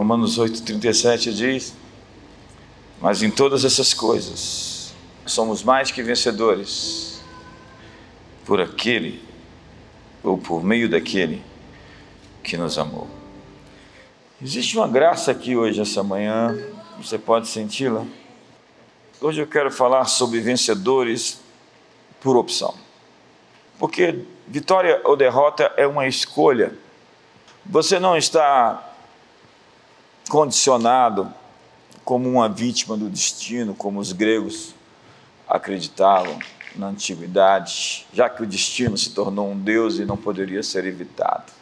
Romanos 8,37 diz: Mas em todas essas coisas somos mais que vencedores por aquele ou por meio daquele que nos amou. Existe uma graça aqui hoje, essa manhã, você pode senti-la? Hoje eu quero falar sobre vencedores por opção. Porque vitória ou derrota é uma escolha. Você não está condicionado como uma vítima do destino, como os gregos acreditavam na antiguidade, já que o destino se tornou um Deus e não poderia ser evitado.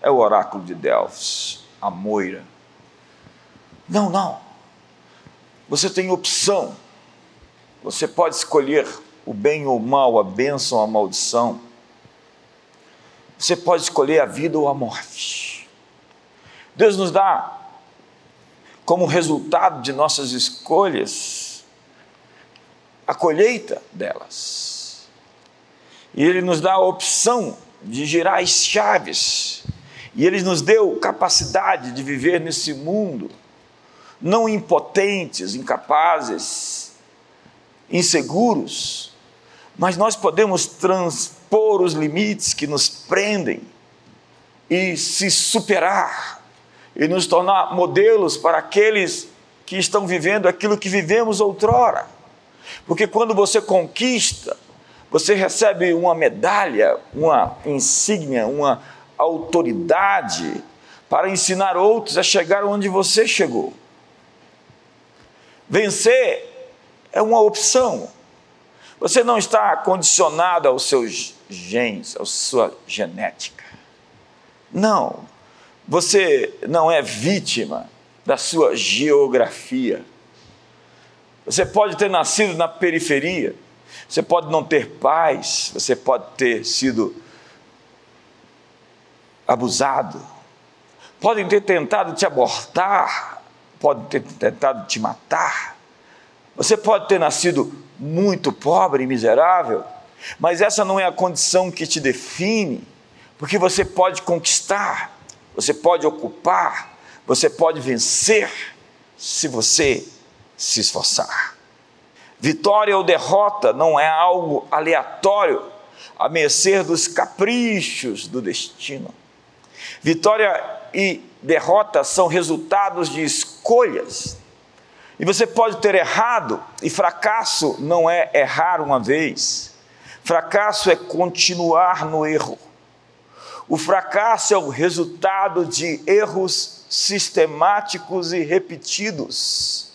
É o oráculo de Delfos, a moira. Não, não. Você tem opção. Você pode escolher o bem ou o mal, a bênção ou a maldição. Você pode escolher a vida ou a morte. Deus nos dá como resultado de nossas escolhas a colheita delas. E Ele nos dá a opção de girar as chaves. E Ele nos deu capacidade de viver nesse mundo, não impotentes, incapazes, inseguros, mas nós podemos transpor os limites que nos prendem e se superar e nos tornar modelos para aqueles que estão vivendo aquilo que vivemos outrora. Porque quando você conquista, você recebe uma medalha, uma insígnia, uma autoridade para ensinar outros a chegar onde você chegou. Vencer é uma opção. Você não está condicionado aos seus genes, à sua genética. Não. Você não é vítima da sua geografia. Você pode ter nascido na periferia, você pode não ter paz, você pode ter sido abusado, podem ter tentado te abortar, podem ter tentado te matar. Você pode ter nascido muito pobre e miserável, mas essa não é a condição que te define, porque você pode conquistar você pode ocupar, você pode vencer se você se esforçar. Vitória ou derrota não é algo aleatório, a mercê dos caprichos do destino. Vitória e derrota são resultados de escolhas. E você pode ter errado, e fracasso não é errar uma vez, fracasso é continuar no erro. O fracasso é o resultado de erros sistemáticos e repetidos.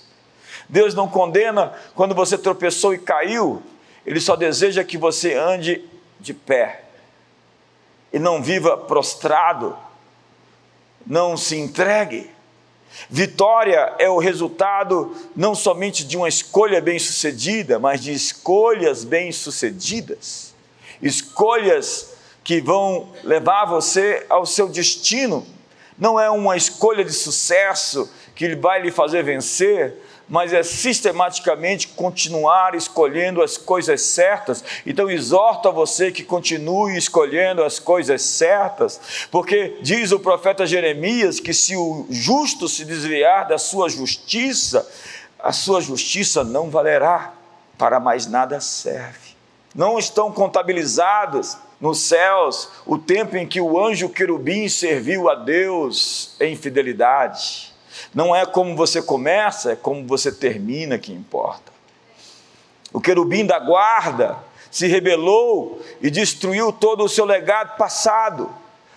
Deus não condena quando você tropeçou e caiu, Ele só deseja que você ande de pé e não viva prostrado, não se entregue. Vitória é o resultado não somente de uma escolha bem-sucedida, mas de escolhas bem-sucedidas. Escolhas que vão levar você ao seu destino. Não é uma escolha de sucesso que vai lhe fazer vencer, mas é sistematicamente continuar escolhendo as coisas certas. Então, exorto a você que continue escolhendo as coisas certas, porque diz o profeta Jeremias que se o justo se desviar da sua justiça, a sua justiça não valerá, para mais nada serve. Não estão contabilizados nos céus o tempo em que o anjo querubim serviu a Deus em fidelidade. Não é como você começa, é como você termina que importa. O querubim da guarda se rebelou e destruiu todo o seu legado passado.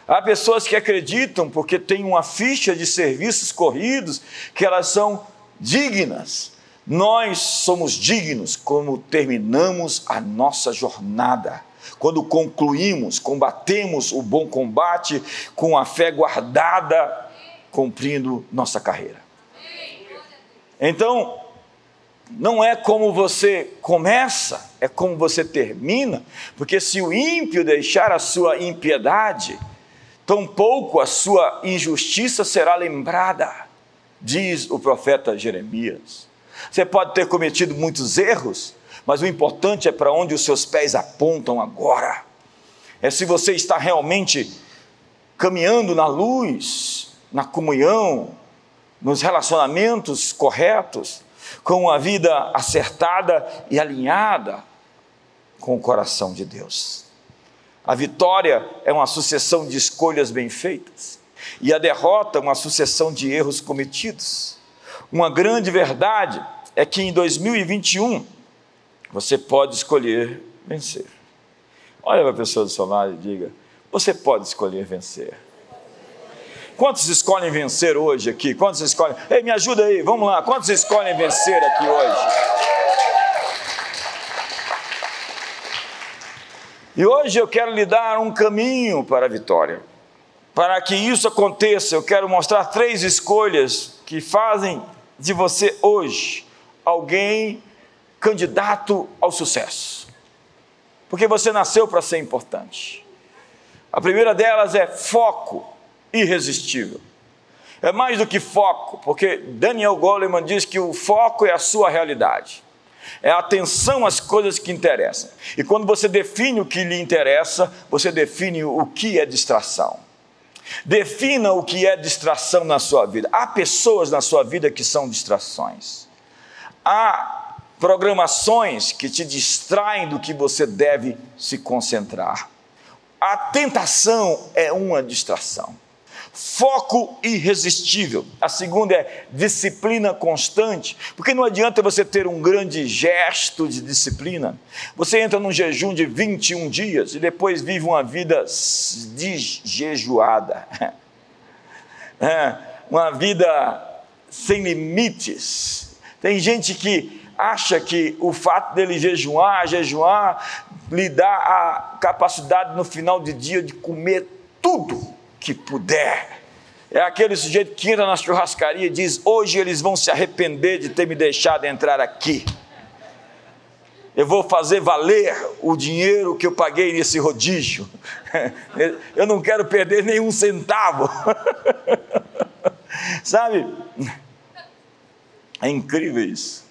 Há pessoas que acreditam, porque têm uma ficha de serviços corridos, que elas são dignas. Nós somos dignos como terminamos a nossa jornada quando concluímos, combatemos o bom combate com a fé guardada, cumprindo nossa carreira. Então, não é como você começa, é como você termina, porque se o ímpio deixar a sua impiedade, tampouco a sua injustiça será lembrada, diz o profeta Jeremias. Você pode ter cometido muitos erros, mas o importante é para onde os seus pés apontam agora. É se você está realmente caminhando na luz, na comunhão, nos relacionamentos corretos, com uma vida acertada e alinhada com o coração de Deus. A vitória é uma sucessão de escolhas bem feitas, e a derrota uma sucessão de erros cometidos. Uma grande verdade é que em 2021 você pode escolher vencer. Olha para a pessoa do seu lado e diga: você pode escolher vencer. Quantos escolhem vencer hoje aqui? Quantos escolhem? Ei, me ajuda aí, vamos lá. Quantos escolhem vencer aqui hoje? E hoje eu quero lhe dar um caminho para a vitória. Para que isso aconteça, eu quero mostrar três escolhas que fazem de você hoje alguém candidato ao sucesso. Porque você nasceu para ser importante. A primeira delas é foco irresistível. É mais do que foco, porque Daniel Goleman diz que o foco é a sua realidade. É a atenção às coisas que interessam. E quando você define o que lhe interessa, você define o que é distração. Defina o que é distração na sua vida. Há pessoas na sua vida que são distrações. Há programações que te distraem do que você deve se concentrar. A tentação é uma distração. Foco irresistível. A segunda é disciplina constante, porque não adianta você ter um grande gesto de disciplina. Você entra num jejum de 21 dias e depois vive uma vida desjejuada. É, uma vida sem limites. Tem gente que acha que o fato dele jejuar, jejuar, lhe dá a capacidade no final de dia de comer tudo que puder. É aquele sujeito que entra na churrascaria e diz: Hoje eles vão se arrepender de ter me deixado entrar aqui. Eu vou fazer valer o dinheiro que eu paguei nesse rodízio. Eu não quero perder nenhum centavo. Sabe? É incrível isso.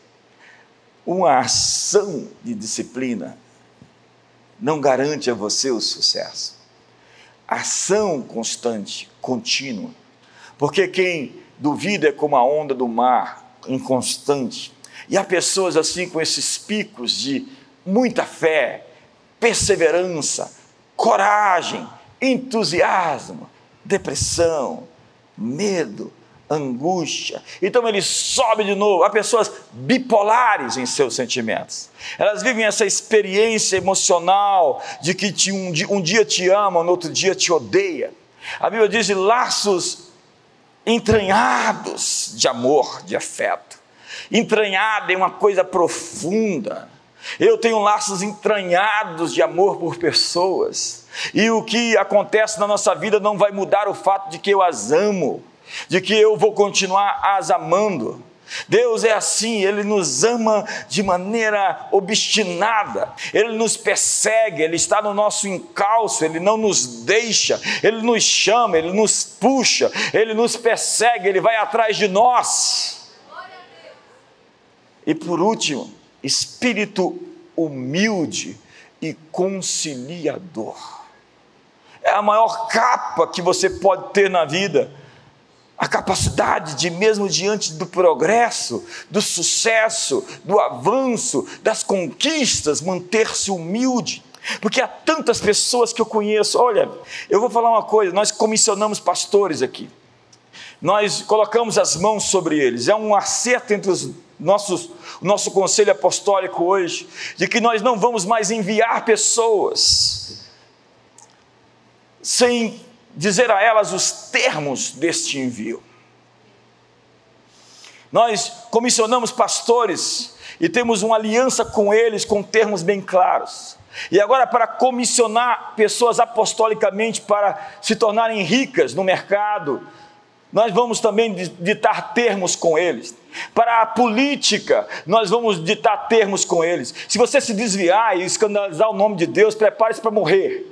Uma ação de disciplina não garante a você o sucesso ação constante, contínua. Porque quem duvida é como a onda do mar, inconstante. E há pessoas assim com esses picos de muita fé, perseverança, coragem, entusiasmo, depressão, medo, angústia. Então ele sobe de novo. Há pessoas bipolares em seus sentimentos. Elas vivem essa experiência emocional de que um, um dia te ama, no outro dia te odeia. A Bíblia diz de laços entranhados de amor, de afeto. Entranhado em uma coisa profunda. Eu tenho laços entranhados de amor por pessoas. E o que acontece na nossa vida não vai mudar o fato de que eu as amo de que eu vou continuar as amando. Deus é assim, Ele nos ama de maneira obstinada, Ele nos persegue, Ele está no nosso encalço, Ele não nos deixa, Ele nos chama, Ele nos puxa, Ele nos persegue, Ele vai atrás de nós. E por último, espírito humilde e conciliador. É a maior capa que você pode ter na vida a capacidade de, mesmo diante do progresso, do sucesso, do avanço, das conquistas, manter-se humilde. Porque há tantas pessoas que eu conheço. Olha, eu vou falar uma coisa: nós comissionamos pastores aqui, nós colocamos as mãos sobre eles, é um acerto entre os nossos, o nosso conselho apostólico hoje, de que nós não vamos mais enviar pessoas sem dizer a elas os termos deste envio. Nós comissionamos pastores e temos uma aliança com eles com termos bem claros. E agora, para comissionar pessoas apostolicamente para se tornarem ricas no mercado, nós vamos também ditar termos com eles. Para a política, nós vamos ditar termos com eles. Se você se desviar e escandalizar o nome de Deus, prepare-se para morrer.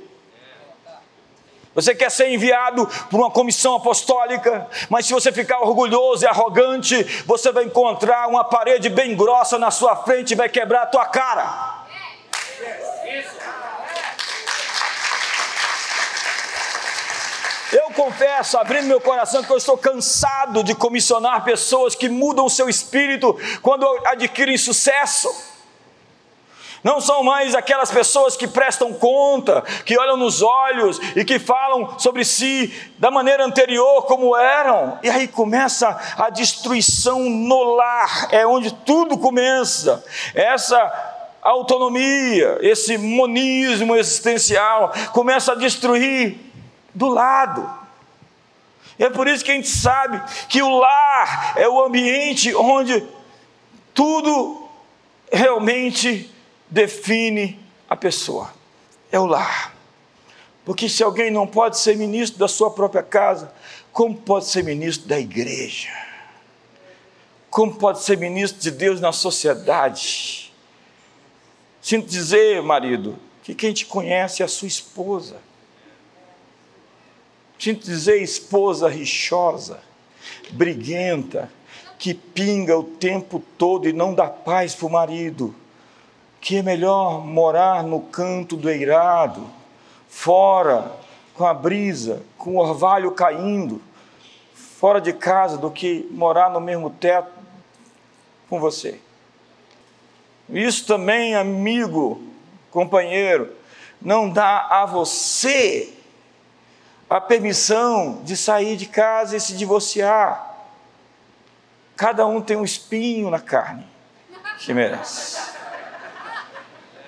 Você quer ser enviado por uma comissão apostólica, mas se você ficar orgulhoso e arrogante, você vai encontrar uma parede bem grossa na sua frente e vai quebrar a tua cara. Eu confesso, abrindo meu coração, que eu estou cansado de comissionar pessoas que mudam o seu espírito quando adquirem sucesso. Não são mais aquelas pessoas que prestam conta, que olham nos olhos e que falam sobre si da maneira anterior como eram. E aí começa a destruição no lar, é onde tudo começa. Essa autonomia, esse monismo existencial começa a destruir do lado. É por isso que a gente sabe que o lar é o ambiente onde tudo realmente define a pessoa. É o lar. Porque se alguém não pode ser ministro da sua própria casa, como pode ser ministro da igreja? Como pode ser ministro de Deus na sociedade? Sinto dizer, marido, que quem te conhece é a sua esposa. Sinto dizer, esposa rixosa, briguenta, que pinga o tempo todo e não dá paz para o marido que é melhor morar no canto do eirado, fora, com a brisa, com o orvalho caindo, fora de casa, do que morar no mesmo teto com você. Isso também, amigo, companheiro, não dá a você a permissão de sair de casa e se divorciar. Cada um tem um espinho na carne que merece.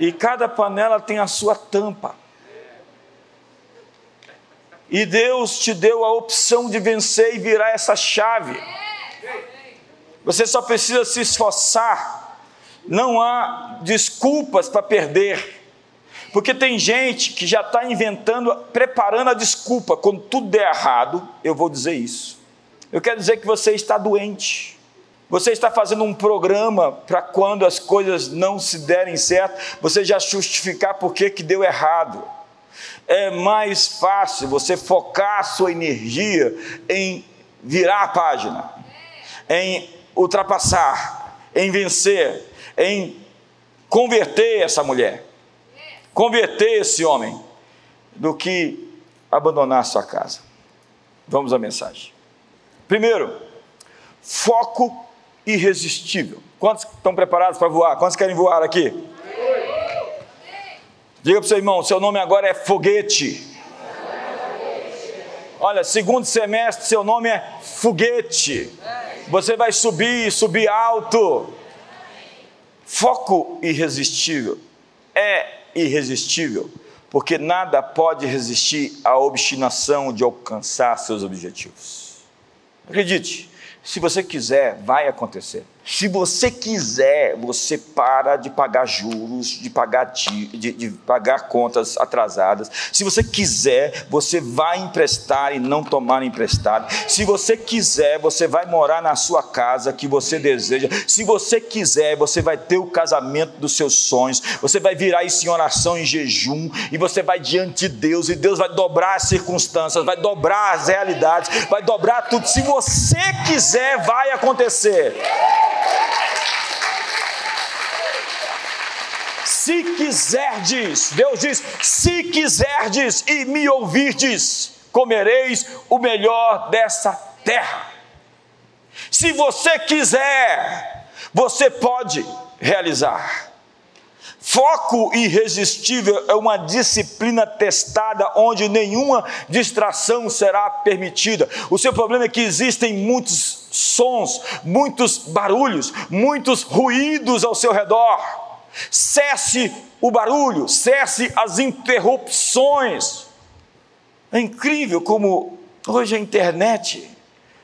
E cada panela tem a sua tampa. E Deus te deu a opção de vencer e virar essa chave. Você só precisa se esforçar. Não há desculpas para perder. Porque tem gente que já está inventando, preparando a desculpa. Quando tudo der errado, eu vou dizer isso. Eu quero dizer que você está doente. Você está fazendo um programa para quando as coisas não se derem certo, você já justificar por que deu errado. É mais fácil você focar a sua energia em virar a página, em ultrapassar, em vencer, em converter essa mulher, converter esse homem, do que abandonar a sua casa. Vamos à mensagem. Primeiro, foco irresistível. Quantos estão preparados para voar? Quantos querem voar aqui? Diga para o seu irmão: seu nome agora é foguete. Olha, segundo semestre, seu nome é foguete. Você vai subir, subir alto. Foco irresistível. É irresistível, porque nada pode resistir à obstinação de alcançar seus objetivos. Acredite, se você quiser, vai acontecer. Se você quiser, você para de pagar juros, de pagar, de, de, pagar contas atrasadas. Se você quiser, você vai emprestar e não tomar emprestado. Se você quiser, você vai morar na sua casa que você deseja. Se você quiser, você vai ter o casamento dos seus sonhos. Você vai virar isso em oração, em jejum, e você vai diante de Deus, e Deus vai dobrar as circunstâncias, vai dobrar as realidades, vai dobrar tudo. Se você quiser, vai acontecer. Se quiserdes, Deus diz: se quiserdes e me ouvirdes, comereis o melhor dessa terra. Se você quiser, você pode realizar. Foco irresistível é uma disciplina testada onde nenhuma distração será permitida. O seu problema é que existem muitos sons, muitos barulhos, muitos ruídos ao seu redor. Cesse o barulho, cesse as interrupções. É incrível como hoje a internet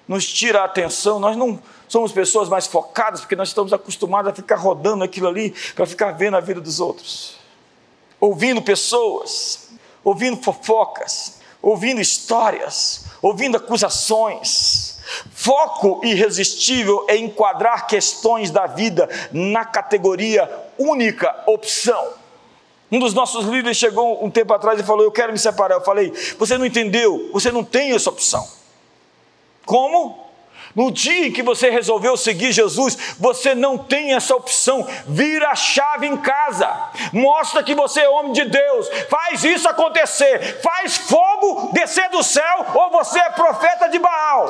nos tira a atenção, nós não somos pessoas mais focadas, porque nós estamos acostumados a ficar rodando aquilo ali para ficar vendo a vida dos outros, ouvindo pessoas, ouvindo fofocas, ouvindo histórias, ouvindo acusações. Foco irresistível é enquadrar questões da vida na categoria única opção. Um dos nossos líderes chegou um tempo atrás e falou: Eu quero me separar. Eu falei: Você não entendeu, você não tem essa opção. Como? No dia em que você resolveu seguir Jesus, você não tem essa opção. Vira a chave em casa. Mostra que você é homem de Deus. Faz isso acontecer. Faz fogo descer do céu ou você é profeta de Baal.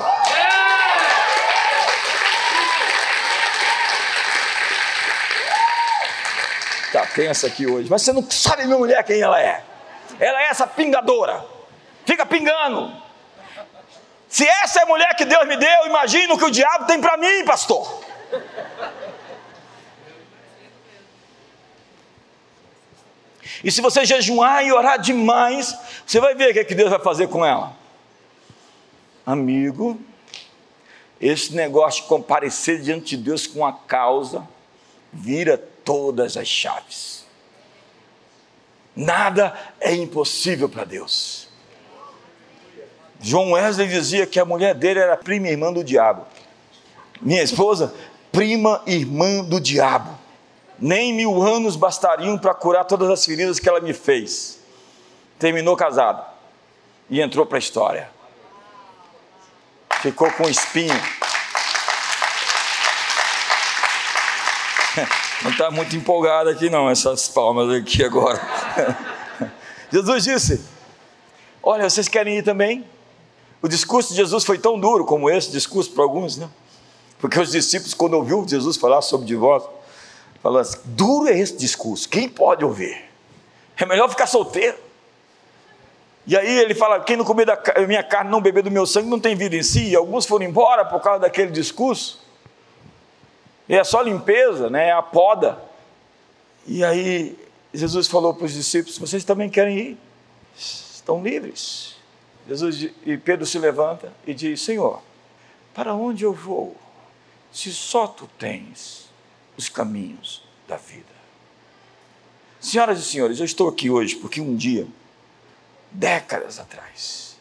Tá tensa aqui hoje. Mas você não sabe minha mulher quem ela é. Ela é essa pingadora. Fica pingando. Se essa é a mulher que Deus me deu, imagina o que o diabo tem para mim, pastor. E se você jejuar e orar demais, você vai ver o que, é que Deus vai fazer com ela. Amigo, esse negócio de comparecer diante de Deus com a causa, vira todas as chaves. Nada é impossível para Deus. João Wesley dizia que a mulher dele era prima irmã do diabo. Minha esposa, prima irmã do diabo. Nem mil anos bastariam para curar todas as feridas que ela me fez. Terminou casado e entrou para a história. Ficou com espinho. Não está muito empolgado aqui, não, essas palmas aqui agora. Jesus disse: Olha, vocês querem ir também? O discurso de Jesus foi tão duro como esse discurso para alguns, né? Porque os discípulos, quando ouviu Jesus falar sobre divórcio, falaram assim: duro é esse discurso, quem pode ouvir? É melhor ficar solteiro. E aí ele fala: quem não comer da minha carne, não beber do meu sangue, não tem vida em si. E alguns foram embora por causa daquele discurso. E é só limpeza, né? é a poda. E aí Jesus falou para os discípulos: vocês também querem ir? Estão livres. Jesus e Pedro se levanta e diz: Senhor, para onde eu vou, se só tu tens os caminhos da vida? Senhoras e senhores, eu estou aqui hoje porque um dia, décadas atrás,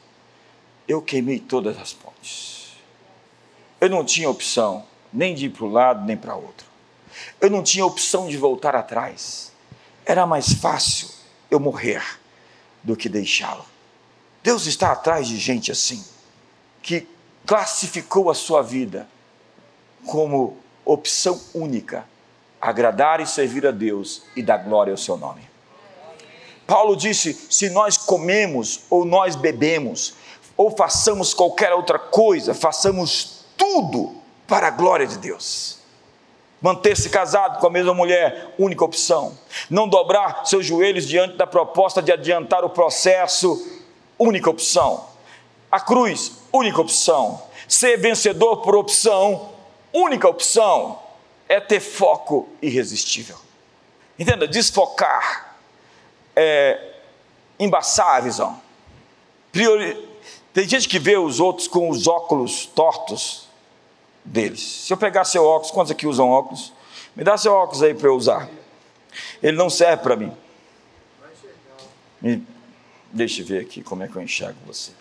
eu queimei todas as pontes. Eu não tinha opção nem de ir para um lado nem para outro. Eu não tinha opção de voltar atrás. Era mais fácil eu morrer do que deixá-lo. Deus está atrás de gente assim, que classificou a sua vida como opção única, agradar e servir a Deus e dar glória ao seu nome. Paulo disse: se nós comemos ou nós bebemos, ou façamos qualquer outra coisa, façamos tudo para a glória de Deus. Manter-se casado com a mesma mulher, única opção. Não dobrar seus joelhos diante da proposta de adiantar o processo única opção. A cruz, única opção. Ser vencedor por opção, única opção. É ter foco irresistível. Entenda, desfocar é embaçar a visão. Priori... Tem gente que vê os outros com os óculos tortos deles. Se eu pegar seu óculos, quantos aqui usam óculos? Me dá seu óculos aí para eu usar. Ele não serve para mim. Me Deixa eu ver aqui como é que eu enxergo você.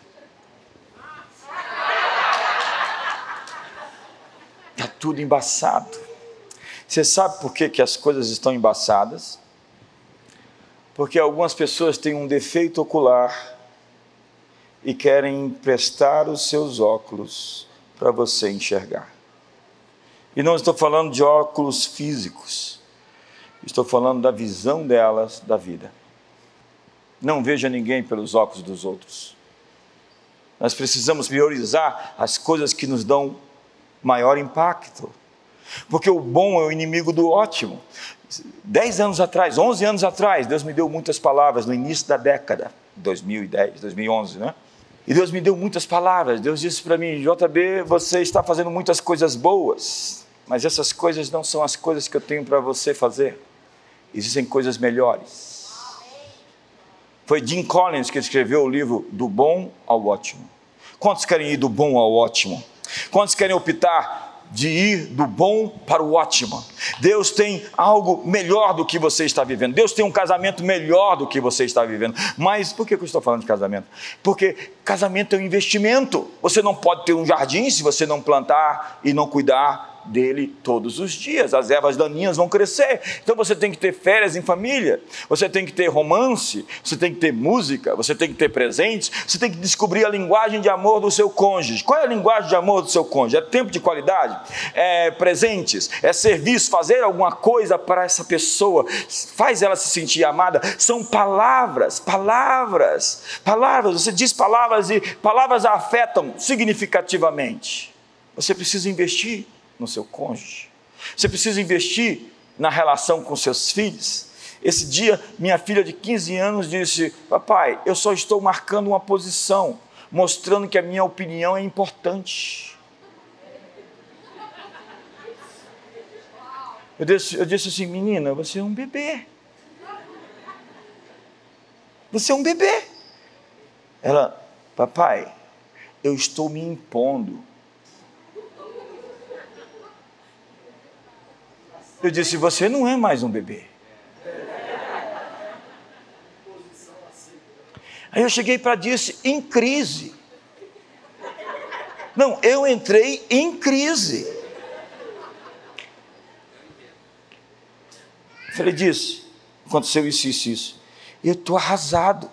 Está tudo embaçado. Você sabe por que, que as coisas estão embaçadas? Porque algumas pessoas têm um defeito ocular e querem emprestar os seus óculos para você enxergar. E não estou falando de óculos físicos, estou falando da visão delas da vida. Não veja ninguém pelos óculos dos outros. Nós precisamos priorizar as coisas que nos dão maior impacto. Porque o bom é o inimigo do ótimo. Dez anos atrás, onze anos atrás, Deus me deu muitas palavras no início da década, 2010, 2011, né? E Deus me deu muitas palavras. Deus disse para mim: JB, você está fazendo muitas coisas boas, mas essas coisas não são as coisas que eu tenho para você fazer. Existem coisas melhores. Foi Jim Collins que escreveu o livro Do Bom ao Ótimo. Quantos querem ir do bom ao ótimo? Quantos querem optar de ir do bom para o ótimo? Deus tem algo melhor do que você está vivendo. Deus tem um casamento melhor do que você está vivendo. Mas por que eu estou falando de casamento? Porque casamento é um investimento. Você não pode ter um jardim se você não plantar e não cuidar dele todos os dias. As ervas daninhas vão crescer. Então você tem que ter férias em família, você tem que ter romance, você tem que ter música, você tem que ter presentes, você tem que descobrir a linguagem de amor do seu cônjuge. Qual é a linguagem de amor do seu cônjuge? É tempo de qualidade? É presentes? É serviço? Fazer alguma coisa para essa pessoa? Faz ela se sentir amada? São palavras, palavras, palavras. Você diz palavras e palavras afetam significativamente. Você precisa investir no seu cônjuge. Você precisa investir na relação com seus filhos. Esse dia, minha filha de 15 anos disse: Papai, eu só estou marcando uma posição, mostrando que a minha opinião é importante. Eu disse, eu disse assim: Menina, você é um bebê. Você é um bebê. Ela, papai, eu estou me impondo Eu disse: Você não é mais um bebê. Aí eu cheguei para disse em crise. Não, eu entrei em crise. Falei, disse, aconteceu isso, isso, isso. Eu estou arrasado.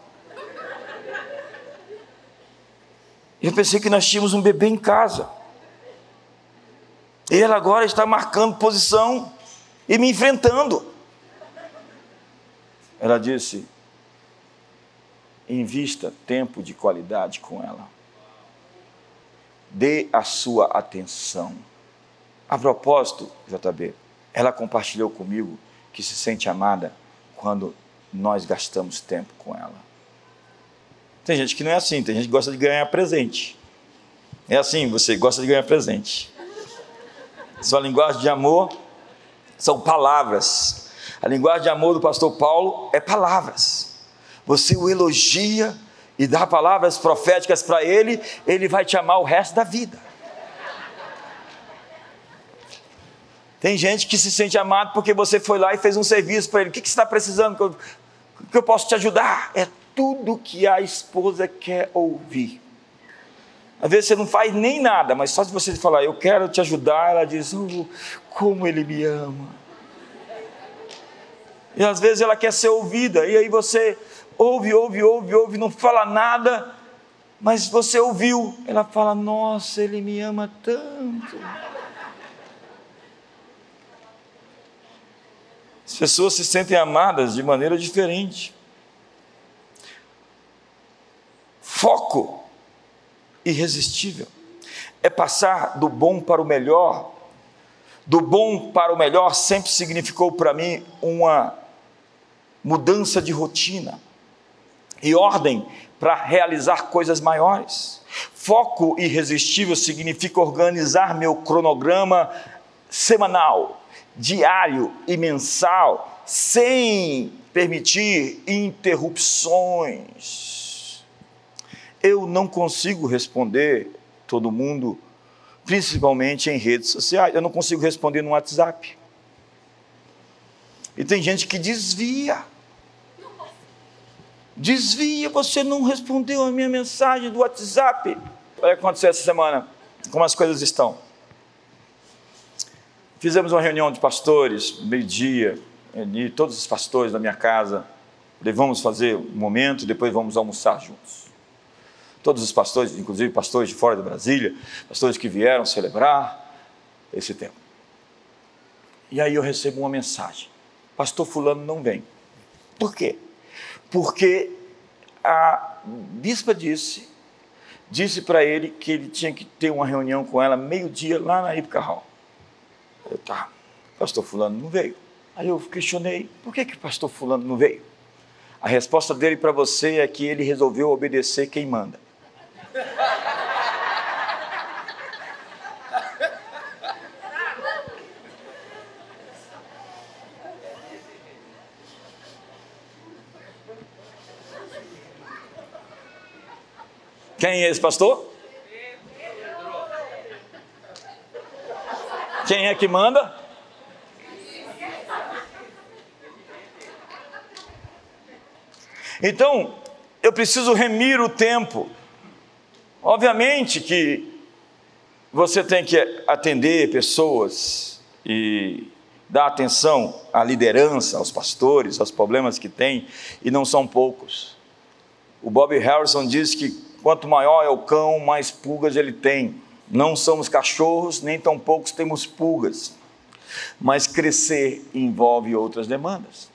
Eu pensei que nós tínhamos um bebê em casa. Ele agora está marcando posição e me enfrentando. Ela disse: invista tempo de qualidade com ela. Dê a sua atenção. A propósito, JB, ela compartilhou comigo que se sente amada quando nós gastamos tempo com ela. Tem gente que não é assim, tem gente que gosta de ganhar presente. É assim, você gosta de ganhar presente. Sua linguagem de amor são palavras. A linguagem de amor do pastor Paulo é palavras. Você o elogia e dá palavras proféticas para ele, ele vai te amar o resto da vida. Tem gente que se sente amado porque você foi lá e fez um serviço para ele. O que, que você está precisando? Que eu, que eu posso te ajudar? É tudo que a esposa quer ouvir. Às vezes você não faz nem nada, mas só se você falar, eu quero te ajudar, ela diz, oh, como ele me ama. E às vezes ela quer ser ouvida, e aí você ouve, ouve, ouve, ouve, não fala nada, mas você ouviu. Ela fala, nossa, ele me ama tanto. As pessoas se sentem amadas de maneira diferente. Foco irresistível. É passar do bom para o melhor. Do bom para o melhor sempre significou para mim uma mudança de rotina e ordem para realizar coisas maiores. Foco irresistível significa organizar meu cronograma semanal, diário e mensal sem permitir interrupções eu não consigo responder todo mundo, principalmente em redes sociais. Eu não consigo responder no WhatsApp. E tem gente que desvia. Desvia, você não respondeu a minha mensagem do WhatsApp. Olha o que aconteceu essa semana, como as coisas estão. Fizemos uma reunião de pastores, meio-dia, e todos os pastores da minha casa. Vamos fazer um momento, depois vamos almoçar juntos todos os pastores, inclusive pastores de fora de Brasília, pastores que vieram celebrar esse tempo. E aí eu recebo uma mensagem: Pastor Fulano não vem. Por quê? Porque a bispa disse, disse para ele que ele tinha que ter uma reunião com ela meio-dia lá na Ibca Hall. Eu, tá, pastor Fulano não veio. Aí eu questionei: por que, que pastor Fulano não veio? A resposta dele para você é que ele resolveu obedecer quem manda. Quem é esse pastor? Quem é que manda? Então, eu preciso remir o tempo Obviamente que você tem que atender pessoas e dar atenção à liderança, aos pastores, aos problemas que tem, e não são poucos. O Bob Harrison diz que quanto maior é o cão, mais pulgas ele tem. Não somos cachorros, nem tão poucos temos pulgas. Mas crescer envolve outras demandas.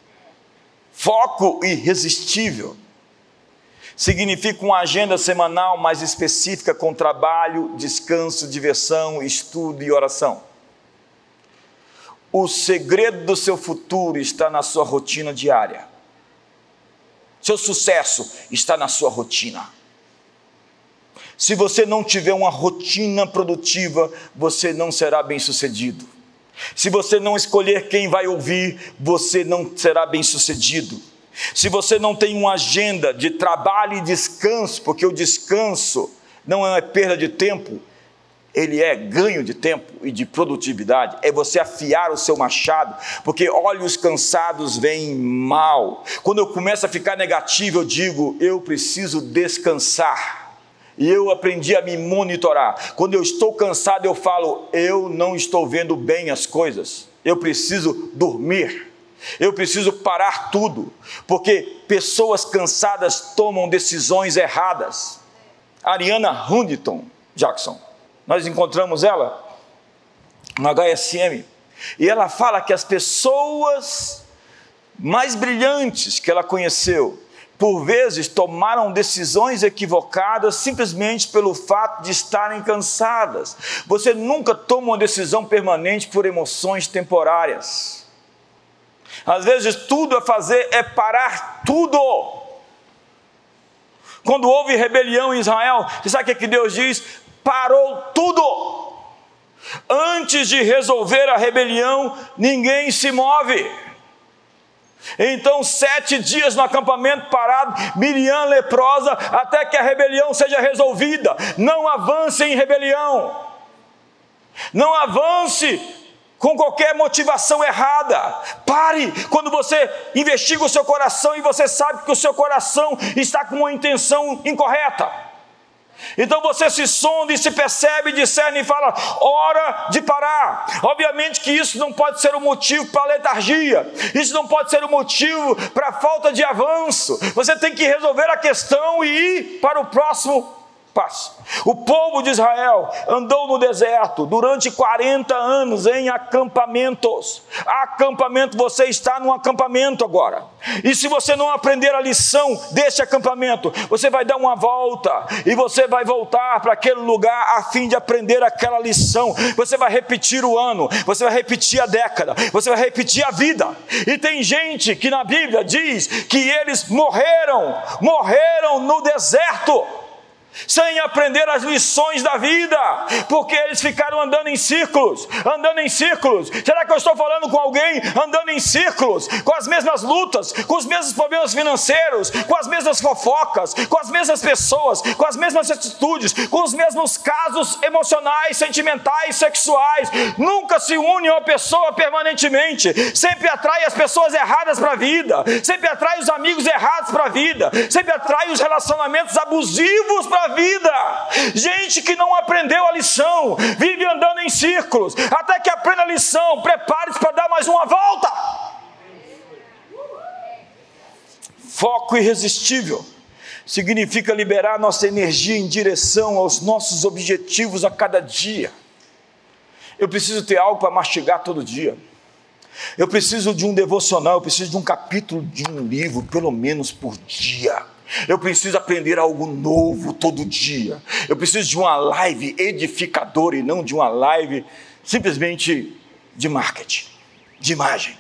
Foco irresistível significa uma agenda semanal mais específica com trabalho, descanso, diversão, estudo e oração. O segredo do seu futuro está na sua rotina diária. Seu sucesso está na sua rotina. Se você não tiver uma rotina produtiva, você não será bem-sucedido. Se você não escolher quem vai ouvir, você não será bem-sucedido. Se você não tem uma agenda de trabalho e descanso, porque o descanso não é perda de tempo, ele é ganho de tempo e de produtividade, é você afiar o seu machado, porque olhos cansados vêm mal. Quando eu começo a ficar negativo, eu digo, eu preciso descansar. E eu aprendi a me monitorar. Quando eu estou cansado, eu falo, eu não estou vendo bem as coisas. Eu preciso dormir. Eu preciso parar tudo, porque pessoas cansadas tomam decisões erradas. Ariana Huntington Jackson, nós encontramos ela no HSM, e ela fala que as pessoas mais brilhantes que ela conheceu, por vezes tomaram decisões equivocadas simplesmente pelo fato de estarem cansadas. Você nunca toma uma decisão permanente por emoções temporárias. Às vezes, tudo a fazer é parar tudo. Quando houve rebelião em Israel, você sabe o que, é que Deus diz? Parou tudo. Antes de resolver a rebelião, ninguém se move. Então, sete dias no acampamento parado, Miriam leprosa, até que a rebelião seja resolvida. Não avance em rebelião. Não avance com qualquer motivação errada. Pare quando você investiga o seu coração e você sabe que o seu coração está com uma intenção incorreta. Então você se sonda e se percebe, discerne e fala: hora de parar. Obviamente que isso não pode ser o um motivo para letargia, isso não pode ser o um motivo para falta de avanço. Você tem que resolver a questão e ir para o próximo passo. O povo de Israel andou no deserto durante 40 anos em acampamentos. Acampamento, você está num acampamento agora. E se você não aprender a lição desse acampamento, você vai dar uma volta e você vai voltar para aquele lugar a fim de aprender aquela lição. Você vai repetir o ano, você vai repetir a década, você vai repetir a vida. E tem gente que na Bíblia diz que eles morreram, morreram no deserto sem aprender as lições da vida, porque eles ficaram andando em círculos, andando em círculos. Será que eu estou falando com alguém andando em círculos, com as mesmas lutas, com os mesmos problemas financeiros, com as mesmas fofocas, com as mesmas pessoas, com as mesmas atitudes, com os mesmos casos emocionais, sentimentais, sexuais? Nunca se une uma pessoa permanentemente, sempre atrai as pessoas erradas para a vida, sempre atrai os amigos errados para a vida, sempre atrai os relacionamentos abusivos para a vida. Gente que não aprendeu a lição, vive andando em círculos, até que aprenda a lição, prepare-se para dar mais uma volta. Foco irresistível significa liberar nossa energia em direção aos nossos objetivos a cada dia. Eu preciso ter algo para mastigar todo dia. Eu preciso de um devocional, eu preciso de um capítulo de um livro, pelo menos por dia. Eu preciso aprender algo novo todo dia. Eu preciso de uma live edificadora e não de uma live simplesmente de marketing, de imagem.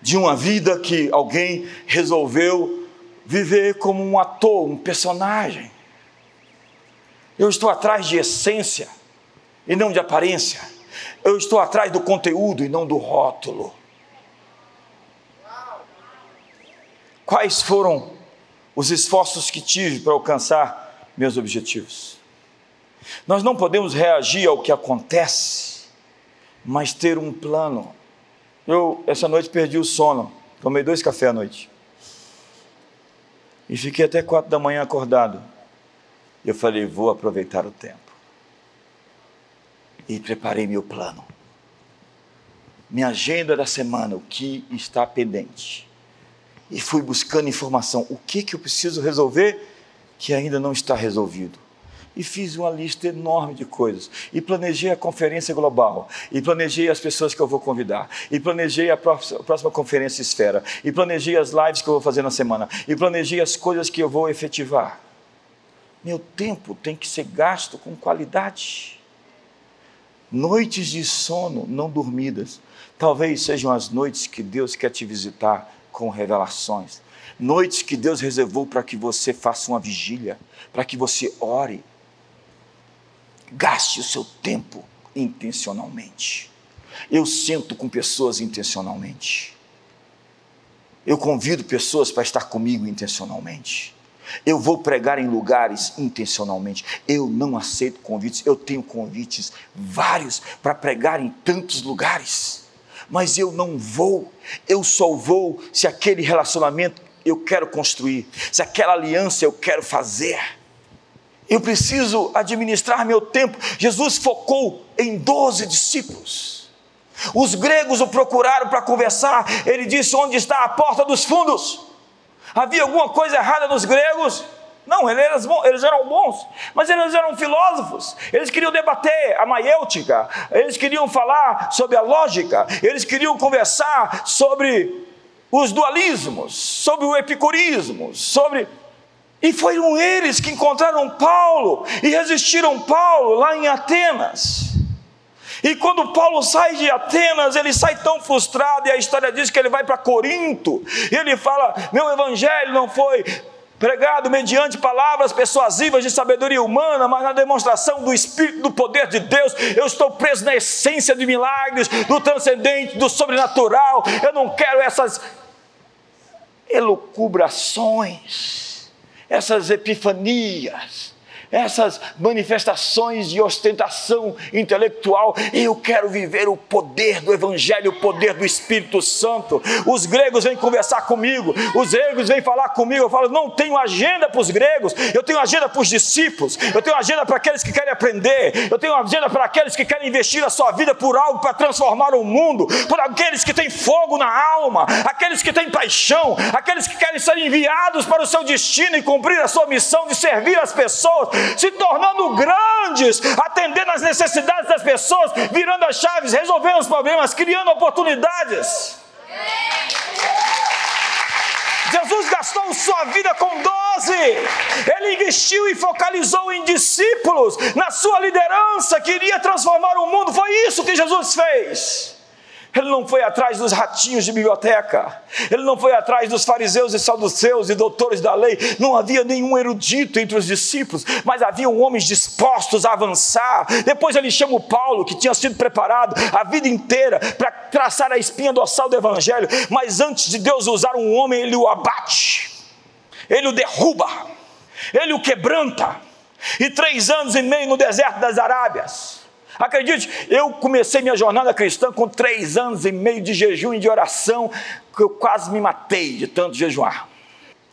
De uma vida que alguém resolveu viver como um ator, um personagem. Eu estou atrás de essência e não de aparência. Eu estou atrás do conteúdo e não do rótulo. Quais foram os esforços que tive para alcançar meus objetivos. Nós não podemos reagir ao que acontece, mas ter um plano. Eu, essa noite, perdi o sono, tomei dois cafés à noite. E fiquei até quatro da manhã acordado. Eu falei, vou aproveitar o tempo. e preparei meu plano. Minha agenda da semana, o que está pendente. E fui buscando informação, o que, que eu preciso resolver que ainda não está resolvido e fiz uma lista enorme de coisas. E planejei a conferência global. E planejei as pessoas que eu vou convidar. E planejei a próxima conferência esfera. E planejei as lives que eu vou fazer na semana. E planejei as coisas que eu vou efetivar. Meu tempo tem que ser gasto com qualidade. Noites de sono não dormidas. Talvez sejam as noites que Deus quer te visitar com revelações. Noites que Deus reservou para que você faça uma vigília, para que você ore, Gaste o seu tempo intencionalmente. Eu sento com pessoas intencionalmente. Eu convido pessoas para estar comigo intencionalmente. Eu vou pregar em lugares intencionalmente. Eu não aceito convites. Eu tenho convites vários para pregar em tantos lugares. Mas eu não vou. Eu só vou se aquele relacionamento eu quero construir, se aquela aliança eu quero fazer. Eu preciso administrar meu tempo. Jesus focou em 12 discípulos. Os gregos o procuraram para conversar. Ele disse: Onde está a porta dos fundos? Havia alguma coisa errada nos gregos? Não, eles, eram bons, mas eles eram filósofos. Eles queriam debater a maiêutica, eles queriam falar sobre a lógica, eles queriam conversar sobre os dualismos, sobre o epicurismo, sobre e foram eles que encontraram Paulo e resistiram Paulo lá em Atenas. E quando Paulo sai de Atenas, ele sai tão frustrado, e a história diz que ele vai para Corinto, e ele fala: Meu evangelho não foi pregado mediante palavras persuasivas de sabedoria humana, mas na demonstração do Espírito, do poder de Deus. Eu estou preso na essência de milagres, do transcendente, do sobrenatural. Eu não quero essas elucubrações essas epifanias, essas manifestações de ostentação intelectual. Eu quero viver o poder do Evangelho, o poder do Espírito Santo. Os gregos vêm conversar comigo, os gregos vêm falar comigo. Eu falo, não tenho agenda para os gregos, eu tenho agenda para os discípulos, eu tenho agenda para aqueles que querem aprender, eu tenho agenda para aqueles que querem investir a sua vida por algo para transformar o mundo, por aqueles que têm fogo na alma, aqueles que têm paixão, aqueles que querem ser enviados para o seu destino e cumprir a sua missão de servir as pessoas se tornando grandes, atendendo às necessidades das pessoas, virando as chaves, resolvendo os problemas, criando oportunidades. Jesus gastou sua vida com doze, ele investiu e focalizou em discípulos, na sua liderança, queria transformar o mundo, foi isso que Jesus fez. Ele não foi atrás dos ratinhos de biblioteca. Ele não foi atrás dos fariseus e saduceus e doutores da lei. Não havia nenhum erudito entre os discípulos, mas havia homens dispostos a avançar. Depois ele chama o Paulo, que tinha sido preparado a vida inteira para traçar a espinha dorsal do evangelho. Mas antes de Deus usar um homem, ele o abate, ele o derruba, ele o quebranta. E três anos e meio no deserto das Arábias Acredite, eu comecei minha jornada cristã com três anos e meio de jejum e de oração, que eu quase me matei de tanto jejuar.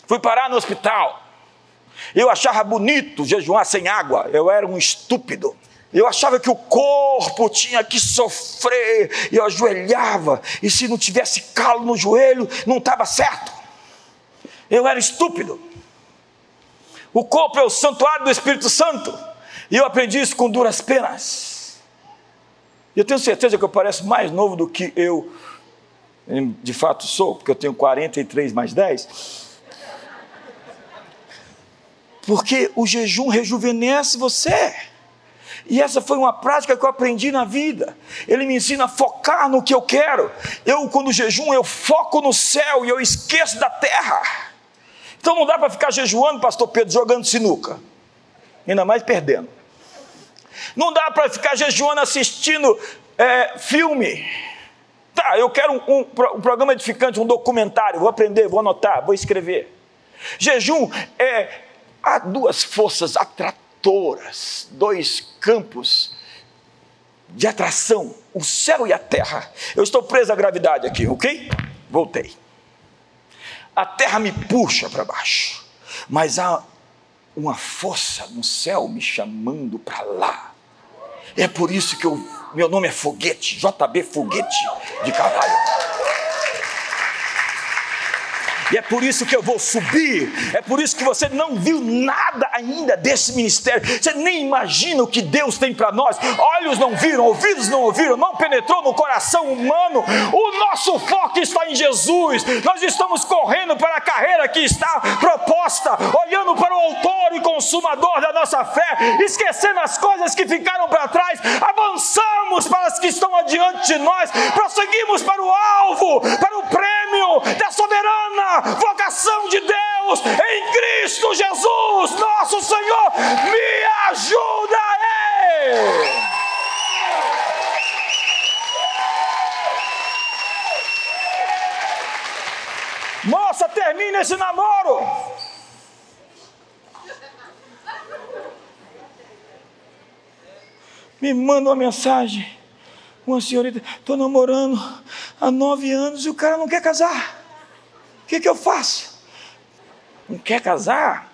Fui parar no hospital. Eu achava bonito jejuar sem água, eu era um estúpido. Eu achava que o corpo tinha que sofrer, eu ajoelhava, e se não tivesse calo no joelho, não estava certo. Eu era estúpido. O corpo é o santuário do Espírito Santo, e eu aprendi isso com duras penas. E eu tenho certeza que eu pareço mais novo do que eu de fato sou, porque eu tenho 43 mais 10. Porque o jejum rejuvenesce você. E essa foi uma prática que eu aprendi na vida. Ele me ensina a focar no que eu quero. Eu, quando jejum, eu foco no céu e eu esqueço da terra. Então não dá para ficar jejuando, pastor Pedro, jogando sinuca. Ainda mais perdendo. Não dá para ficar jejuando assistindo é, filme. Tá, eu quero um, um, um, programa edificante, um documentário. Vou aprender, vou anotar, vou escrever. Jejum é. Há duas forças atratoras, dois campos de atração: o céu e a terra. Eu estou preso à gravidade aqui, ok? Voltei. A terra me puxa para baixo, mas há uma força no céu me chamando para lá. É por isso que eu, meu nome é Foguete, JB Foguete de Carvalho. E é por isso que eu vou subir. É por isso que você não viu nada ainda desse ministério. Você nem imagina o que Deus tem para nós. Olhos não viram, ouvidos não ouviram, não penetrou no coração humano. O nosso foco está em Jesus. Nós estamos correndo para a carreira que está proposta, olhando para o autor e consumador da nossa fé, esquecendo as coisas que ficaram para trás. Avançamos para as que estão adiante de nós, prosseguimos para o alvo, para o prêmio da soberana vocação de Deus em Cristo Jesus, nosso Senhor. Me ajuda aí. Moça, termina esse namoro. Me manda uma mensagem. Uma senhorita, estou namorando há nove anos e o cara não quer casar. O que, que eu faço? Não quer casar?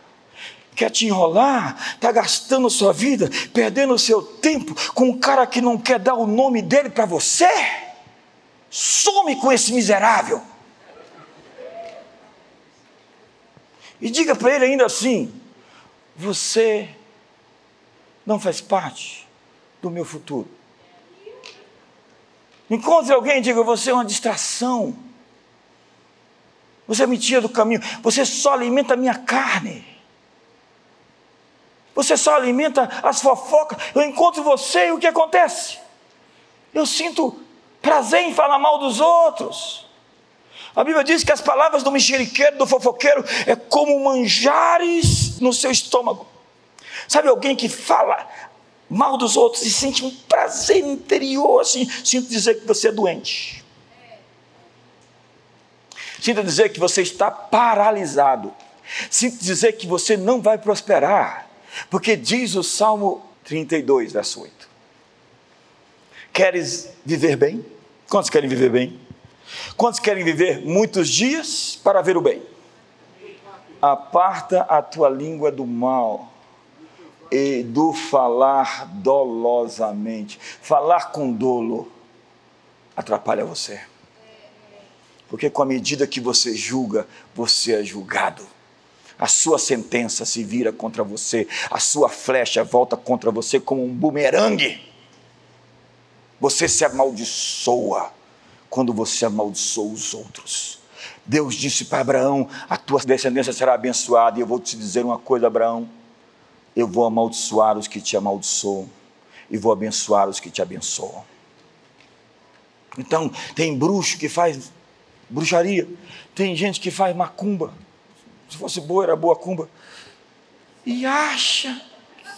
Quer te enrolar? Está gastando sua vida, perdendo o seu tempo com um cara que não quer dar o nome dele para você? Some com esse miserável. E diga para ele ainda assim: você não faz parte do meu futuro. Encontre alguém e diga: você é uma distração você me tira do caminho, você só alimenta a minha carne. Você só alimenta as fofocas. Eu encontro você e o que acontece? Eu sinto prazer em falar mal dos outros. A Bíblia diz que as palavras do mexeriqueiro, do fofoqueiro, é como manjares no seu estômago. Sabe alguém que fala mal dos outros e sente um prazer interior, assim, sinto dizer que você é doente. Sinto dizer que você está paralisado. Sinto dizer que você não vai prosperar. Porque diz o Salmo 32, verso 8. Queres viver bem? Quantos querem viver bem? Quantos querem viver muitos dias para ver o bem? Aparta a tua língua do mal e do falar dolosamente. Falar com dolo atrapalha você. Porque com a medida que você julga, você é julgado. A sua sentença se vira contra você, a sua flecha volta contra você como um bumerangue. Você se amaldiçoa quando você amaldiçoa os outros. Deus disse para Abraão: A tua descendência será abençoada. E eu vou te dizer uma coisa, Abraão: Eu vou amaldiçoar os que te amaldiçoam, e vou abençoar os que te abençoam. Então, tem bruxo que faz bruxaria. Tem gente que faz macumba. Se fosse boa, era boa cumba. E acha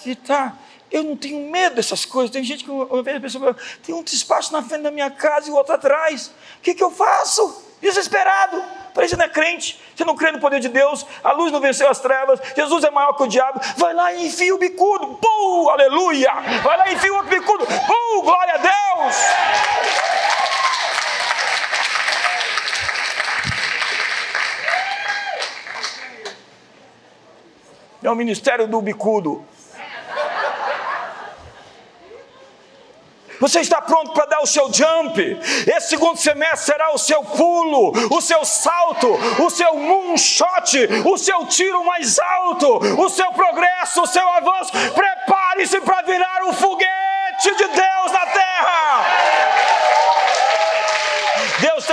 que está. Eu não tenho medo dessas coisas. Tem gente que uma vez a pessoa tem um espaço na frente da minha casa e o outro atrás. O que, que eu faço? Desesperado. Parece que não é crente. Você não crê no poder de Deus. A luz não venceu as trevas. Jesus é maior que o diabo. Vai lá e enfia o bicudo. Pum, aleluia. Vai lá e enfia o outro bicudo. Pum, glória a Deus. É o ministério do bicudo. Você está pronto para dar o seu jump? Esse segundo semestre será o seu pulo, o seu salto, o seu moonshot, o seu tiro mais alto, o seu progresso, o seu avanço. Prepare-se para virar o foguete de Deus na terra. Deus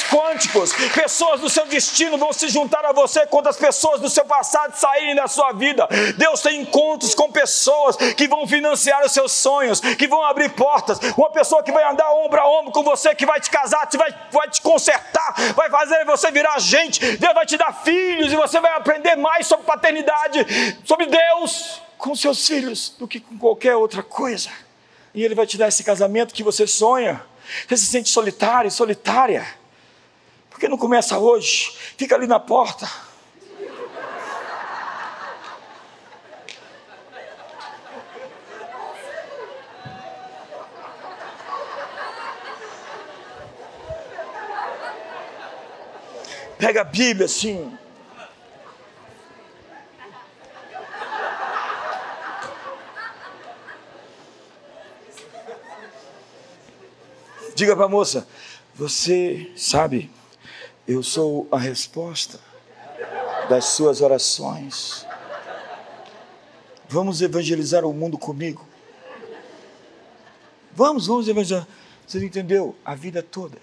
quânticos. Pessoas do seu destino vão se juntar a você quando as pessoas do seu passado saírem da sua vida. Deus tem encontros com pessoas que vão financiar os seus sonhos, que vão abrir portas. Uma pessoa que vai andar ombro a ombro com você, que vai te casar, te vai, vai te consertar, vai fazer você virar gente. Deus vai te dar filhos e você vai aprender mais sobre paternidade, sobre Deus com seus filhos do que com qualquer outra coisa. E Ele vai te dar esse casamento que você sonha você se sente solitário, solitária. Por que não começa hoje? Fica ali na porta. Pega a Bíblia assim, Diga para a moça: Você sabe, eu sou a resposta das suas orações. Vamos evangelizar o mundo comigo. Vamos, vamos evangelizar. Você entendeu? A vida toda.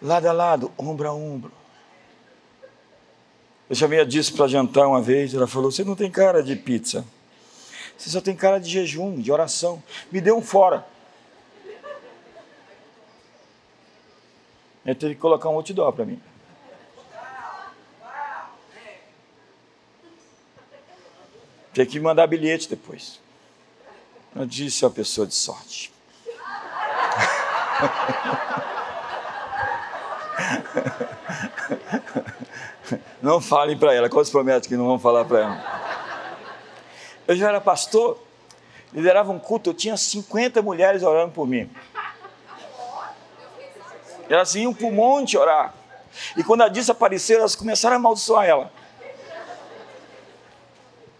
Lado a lado, ombro a ombro. Eu chamei a Disso para jantar uma vez. Ela falou: Você não tem cara de pizza. Você só tem cara de jejum, de oração. Me dê um fora. Eu teve que colocar um outdoor para mim. Tem que mandar bilhete depois. Eu disse a pessoa de sorte. Não falem para ela, quase prometo que não vão falar para ela. Eu já era pastor, liderava um culto, eu tinha 50 mulheres orando por mim. Elas iam para o monte orar. E quando a disse apareceu, elas começaram a amaldiçoar ela.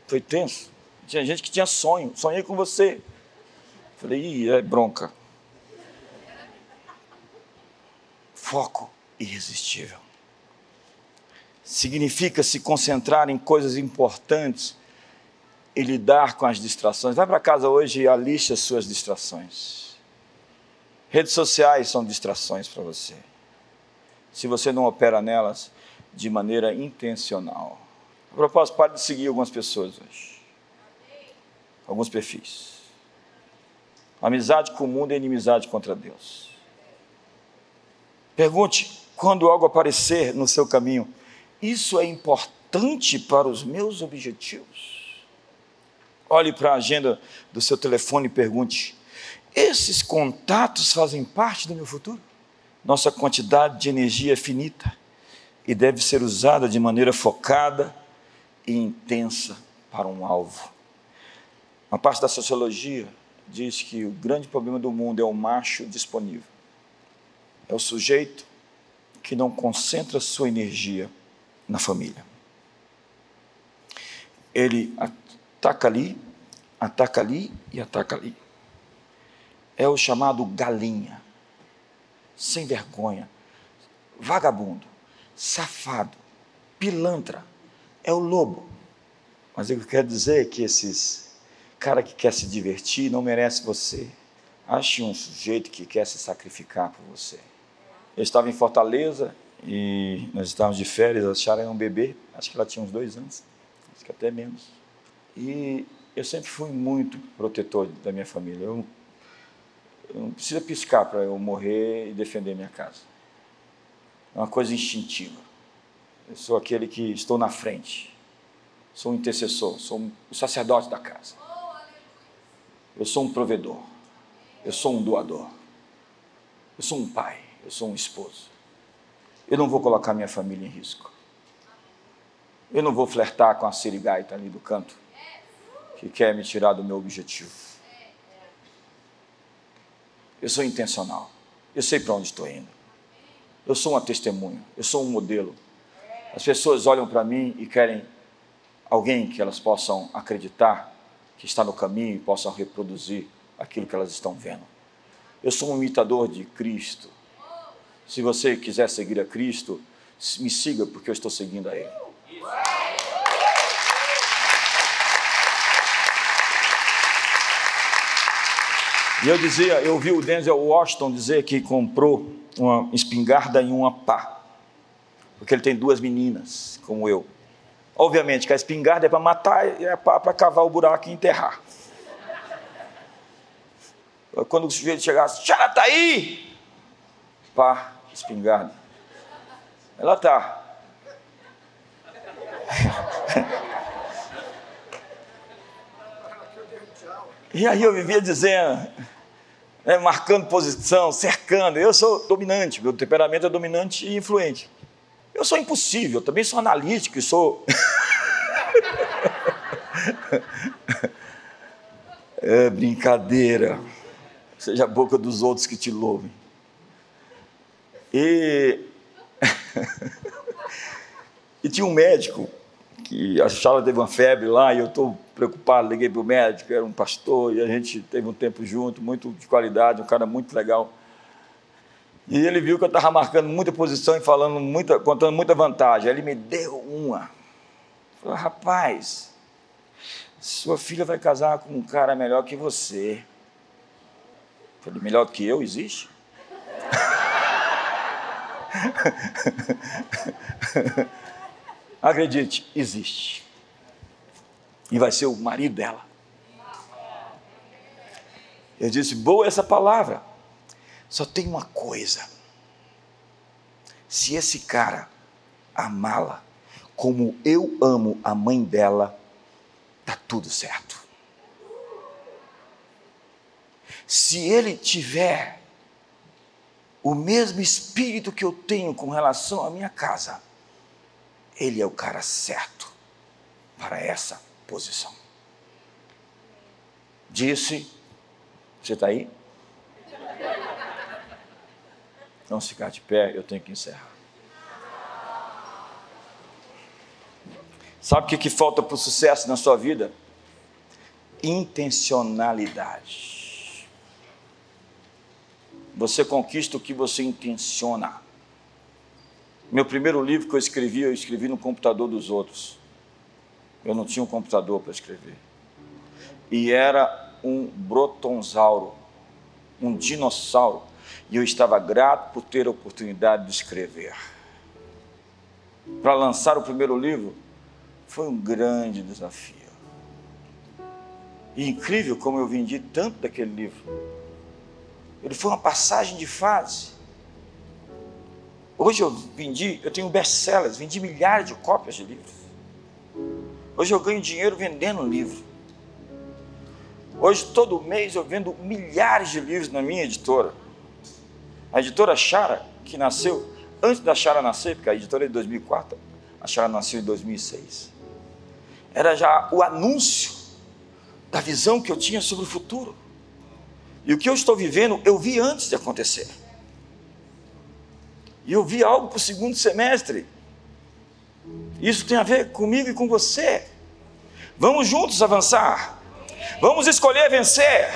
Foi tenso. Tinha gente que tinha sonho. Sonhei com você. Falei, Ih, é bronca. Foco irresistível. Significa se concentrar em coisas importantes e lidar com as distrações. Vai para casa hoje e aliste as suas distrações. Redes sociais são distrações para você. Se você não opera nelas de maneira intencional. A propósito, pare de seguir algumas pessoas hoje. Alguns perfis. Amizade com o mundo é inimizade contra Deus. Pergunte quando algo aparecer no seu caminho: isso é importante para os meus objetivos? Olhe para a agenda do seu telefone e pergunte: esses contatos fazem parte do meu futuro? Nossa quantidade de energia é finita e deve ser usada de maneira focada e intensa para um alvo. Uma parte da sociologia diz que o grande problema do mundo é o macho disponível. É o sujeito que não concentra sua energia na família. Ele ataca ali, ataca ali e ataca ali. É o chamado galinha, sem vergonha, vagabundo, safado, pilantra é o lobo. Mas eu quero dizer que esses cara que quer se divertir não merece você. Ache um sujeito que quer se sacrificar por você. Eu estava em Fortaleza e nós estávamos de férias, acharam um bebê, acho que ela tinha uns dois anos, acho que até menos. E eu sempre fui muito protetor da minha família. Eu não precisa piscar para eu morrer e defender minha casa. É uma coisa instintiva. Eu sou aquele que estou na frente. Sou um intercessor, sou o sacerdote da casa. Eu sou um provedor. Eu sou um doador. Eu sou um pai. Eu sou um esposo. Eu não vou colocar minha família em risco. Eu não vou flertar com a sirigaita ali do canto que quer me tirar do meu objetivo. Eu sou intencional. Eu sei para onde estou indo. Eu sou uma testemunha. Eu sou um modelo. As pessoas olham para mim e querem alguém que elas possam acreditar que está no caminho e possam reproduzir aquilo que elas estão vendo. Eu sou um imitador de Cristo. Se você quiser seguir a Cristo, me siga porque eu estou seguindo a Ele. E eu dizia, eu vi o Denzel Washington dizer que comprou uma espingarda e uma pá porque ele tem duas meninas, como eu. Obviamente que a espingarda é para matar e é para cavar o buraco e enterrar. Quando o sujeito chegasse, aí, Pá, espingarda. Ela tá. E aí eu vivia dizendo, né, marcando posição, cercando. Eu sou dominante, meu temperamento é dominante e influente. Eu sou impossível, eu também sou analítico e sou. é brincadeira. Seja a boca dos outros que te louvem. E. e tinha um médico que a Charla teve uma febre lá e eu estou preocupado, liguei para o médico, era um pastor, e a gente teve um tempo junto, muito de qualidade, um cara muito legal. E ele viu que eu estava marcando muita posição e falando muita, contando muita vantagem. Aí ele me deu uma. Falou, rapaz, sua filha vai casar com um cara melhor que você. Falei, melhor que eu existe? Acredite, existe. E vai ser o marido dela. Eu disse, boa essa palavra. Só tem uma coisa. Se esse cara amá-la como eu amo a mãe dela, tá tudo certo. Se ele tiver o mesmo espírito que eu tenho com relação à minha casa, ele é o cara certo para essa posição. Disse, você está aí? Vamos ficar de pé, eu tenho que encerrar. Sabe o que, que falta para o sucesso na sua vida? Intencionalidade. Você conquista o que você intenciona. Meu primeiro livro que eu escrevi, eu escrevi no computador dos outros. Eu não tinha um computador para escrever. E era um brotonsauro, um dinossauro. E eu estava grato por ter a oportunidade de escrever. Para lançar o primeiro livro, foi um grande desafio. E incrível como eu vendi tanto daquele livro. Ele foi uma passagem de fase. Hoje eu vendi, eu tenho best-sellers, vendi milhares de cópias de livros. Hoje eu ganho dinheiro vendendo livro. Hoje, todo mês, eu vendo milhares de livros na minha editora. A editora Chara, que nasceu antes da Chara nascer, porque a editora é de 2004, a Chara nasceu em 2006 era já o anúncio da visão que eu tinha sobre o futuro. E o que eu estou vivendo, eu vi antes de acontecer. E eu vi algo para o segundo semestre. Isso tem a ver comigo e com você. Vamos juntos avançar. Vamos escolher vencer.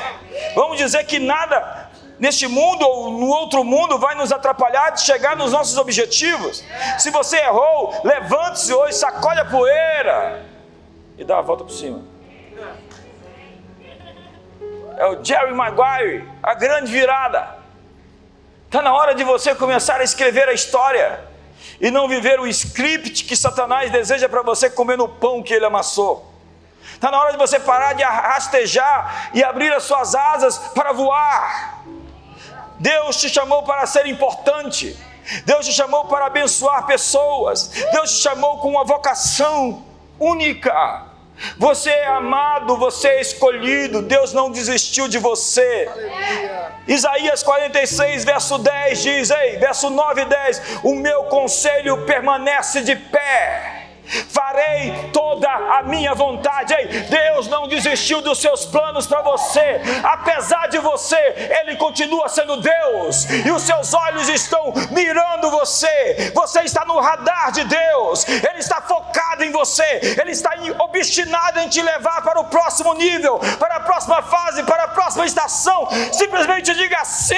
Vamos dizer que nada neste mundo ou no outro mundo vai nos atrapalhar de chegar nos nossos objetivos. Se você errou, levante-se hoje, sacode a poeira e dá a volta por cima. É o Jerry Maguire, a grande virada. Está na hora de você começar a escrever a história e não viver o script que Satanás deseja para você comer no pão que ele amassou. Está na hora de você parar de rastejar e abrir as suas asas para voar. Deus te chamou para ser importante. Deus te chamou para abençoar pessoas. Deus te chamou com uma vocação única. Você é amado, você é escolhido, Deus não desistiu de você. Aleluia. Isaías 46, verso 10 diz: Ei, verso 9 e 10: O meu conselho permanece de pé farei toda a minha vontade. Ei, Deus não desistiu dos seus planos para você, apesar de você, Ele continua sendo Deus, e os seus olhos estão mirando você. Você está no radar de Deus, Ele está focado em você, Ele está obstinado em te levar para o próximo nível, para a próxima fase, para a próxima estação. Simplesmente diga sim: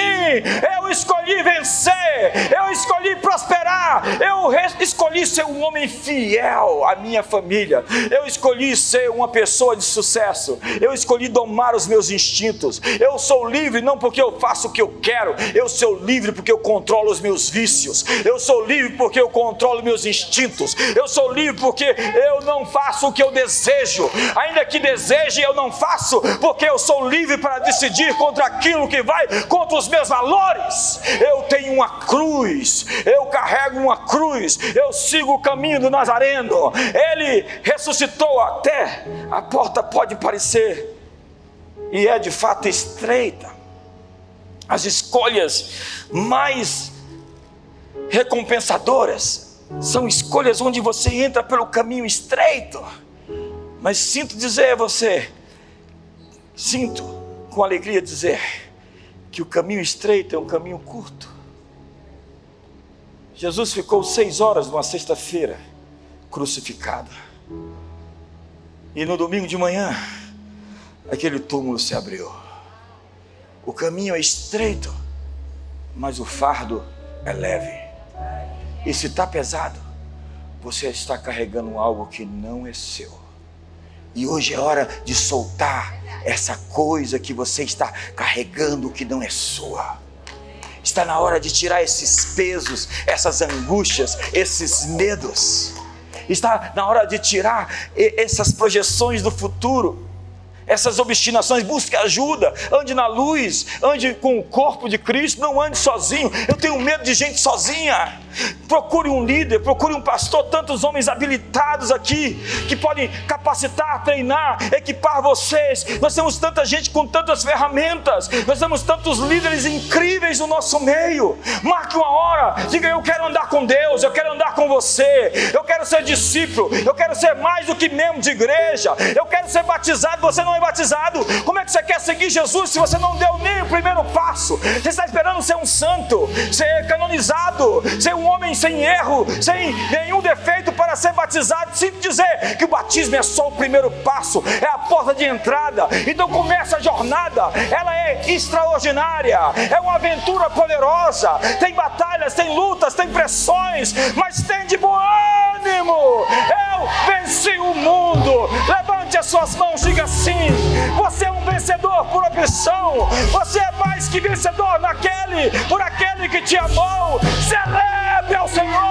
eu escolhi vencer, eu escolhi prosperar, eu escolhi ser um homem fiel à minha família. Eu escolhi ser uma pessoa de sucesso. Eu escolhi domar os meus instintos. Eu sou livre não porque eu faço o que eu quero. Eu sou livre porque eu controlo os meus vícios. Eu sou livre porque eu controlo meus instintos. Eu sou livre porque eu não faço o que eu desejo. Ainda que deseje, eu não faço porque eu sou livre para decidir contra aquilo que vai contra os meus valores. Eu tenho uma cruz. Eu carrego uma cruz. Eu sigo o caminho do Nazareno ele ressuscitou até a porta pode parecer e é de fato estreita. As escolhas mais recompensadoras são escolhas onde você entra pelo caminho estreito. Mas sinto dizer a você, sinto com alegria dizer que o caminho estreito é um caminho curto. Jesus ficou seis horas numa sexta-feira crucificada. E no domingo de manhã, aquele túmulo se abriu. O caminho é estreito, mas o fardo é leve. E se está pesado, você está carregando algo que não é seu. E hoje é hora de soltar essa coisa que você está carregando que não é sua. Está na hora de tirar esses pesos, essas angústias, esses medos. Está na hora de tirar essas projeções do futuro essas obstinações, busque ajuda, ande na luz, ande com o corpo de Cristo, não ande sozinho. Eu tenho medo de gente sozinha. Procure um líder, procure um pastor, tantos homens habilitados aqui que podem capacitar, treinar, equipar vocês. Nós temos tanta gente com tantas ferramentas, nós temos tantos líderes incríveis no nosso meio. Marque uma hora, diga: Eu quero andar com Deus, eu quero andar com você, eu quero ser discípulo, eu quero ser mais do que membro de igreja, eu quero ser batizado. Você não é batizado, como é que você quer seguir Jesus se você não deu nem o primeiro passo? Você está esperando ser um santo, ser canonizado, ser um homem sem erro, sem nenhum defeito para ser batizado? Sinto dizer que o batismo é só o primeiro passo, é a porta de entrada. Então começa a jornada, ela é extraordinária, é uma aventura poderosa. Tem batalhas, tem lutas, tem pressões, mas tem de bom ânimo. Eu venci o mundo. Levante as suas mãos, diga assim: você é um vencedor por opção. Você é mais que vencedor naquele, por aquele que te amou. Celebre ao Senhor.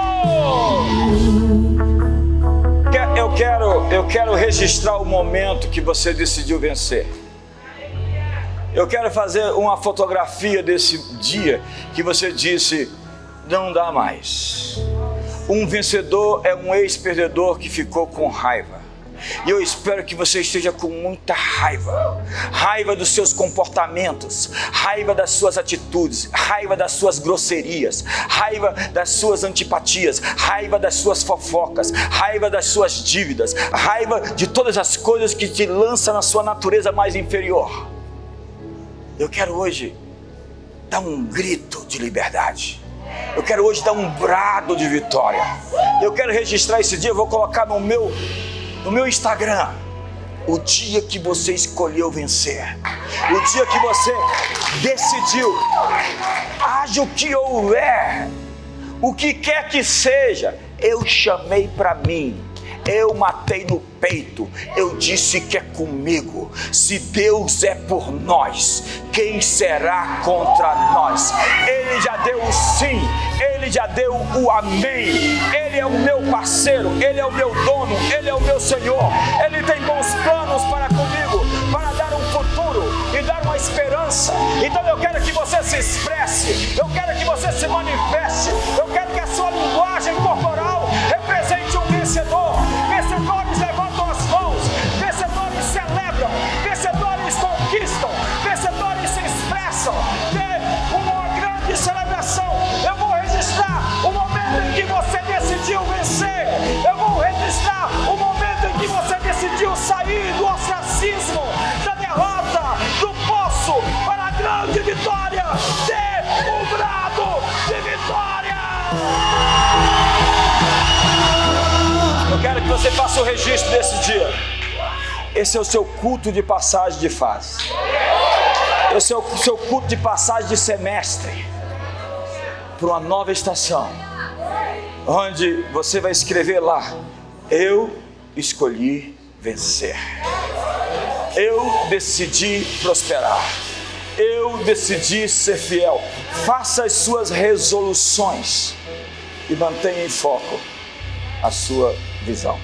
Eu quero, eu quero registrar o momento que você decidiu vencer. Eu quero fazer uma fotografia desse dia que você disse: não dá mais. Um vencedor é um ex-perdedor que ficou com raiva. E eu espero que você esteja com muita raiva raiva dos seus comportamentos, raiva das suas atitudes, raiva das suas grosserias, raiva das suas antipatias, raiva das suas fofocas, raiva das suas dívidas, raiva de todas as coisas que te lançam na sua natureza mais inferior. Eu quero hoje dar um grito de liberdade. Eu quero hoje dar um brado de vitória. Eu quero registrar esse dia, eu vou colocar no meu no meu Instagram. O dia que você escolheu vencer, o dia que você decidiu, haja o que houver, o que quer que seja, eu chamei para mim eu matei no peito, eu disse que é comigo. Se Deus é por nós, quem será contra nós? Ele já deu o sim, ele já deu o amém. Ele é o meu parceiro, ele é o meu dono, ele é o meu Senhor. Ele tem bons planos para comigo, para dar um futuro e dar uma esperança. Então eu quero que você se expresse, eu quero que você se manifeste, eu quero que a sua linguagem corporal vencedor. Vencedores levantam as mãos, vencedores celebram, vencedores conquistam, vencedores se expressam. Tem uma grande celebração. Eu vou registrar o momento em que você decidiu vencer. Eu vou registrar o momento em que você decidiu sair do ostracismo, você faça o registro desse dia. Esse é o seu culto de passagem de fase. Esse é o seu culto de passagem de semestre para uma nova estação, onde você vai escrever lá: Eu escolhi vencer. Eu decidi prosperar. Eu decidi ser fiel. Faça as suas resoluções e mantenha em foco a sua visão.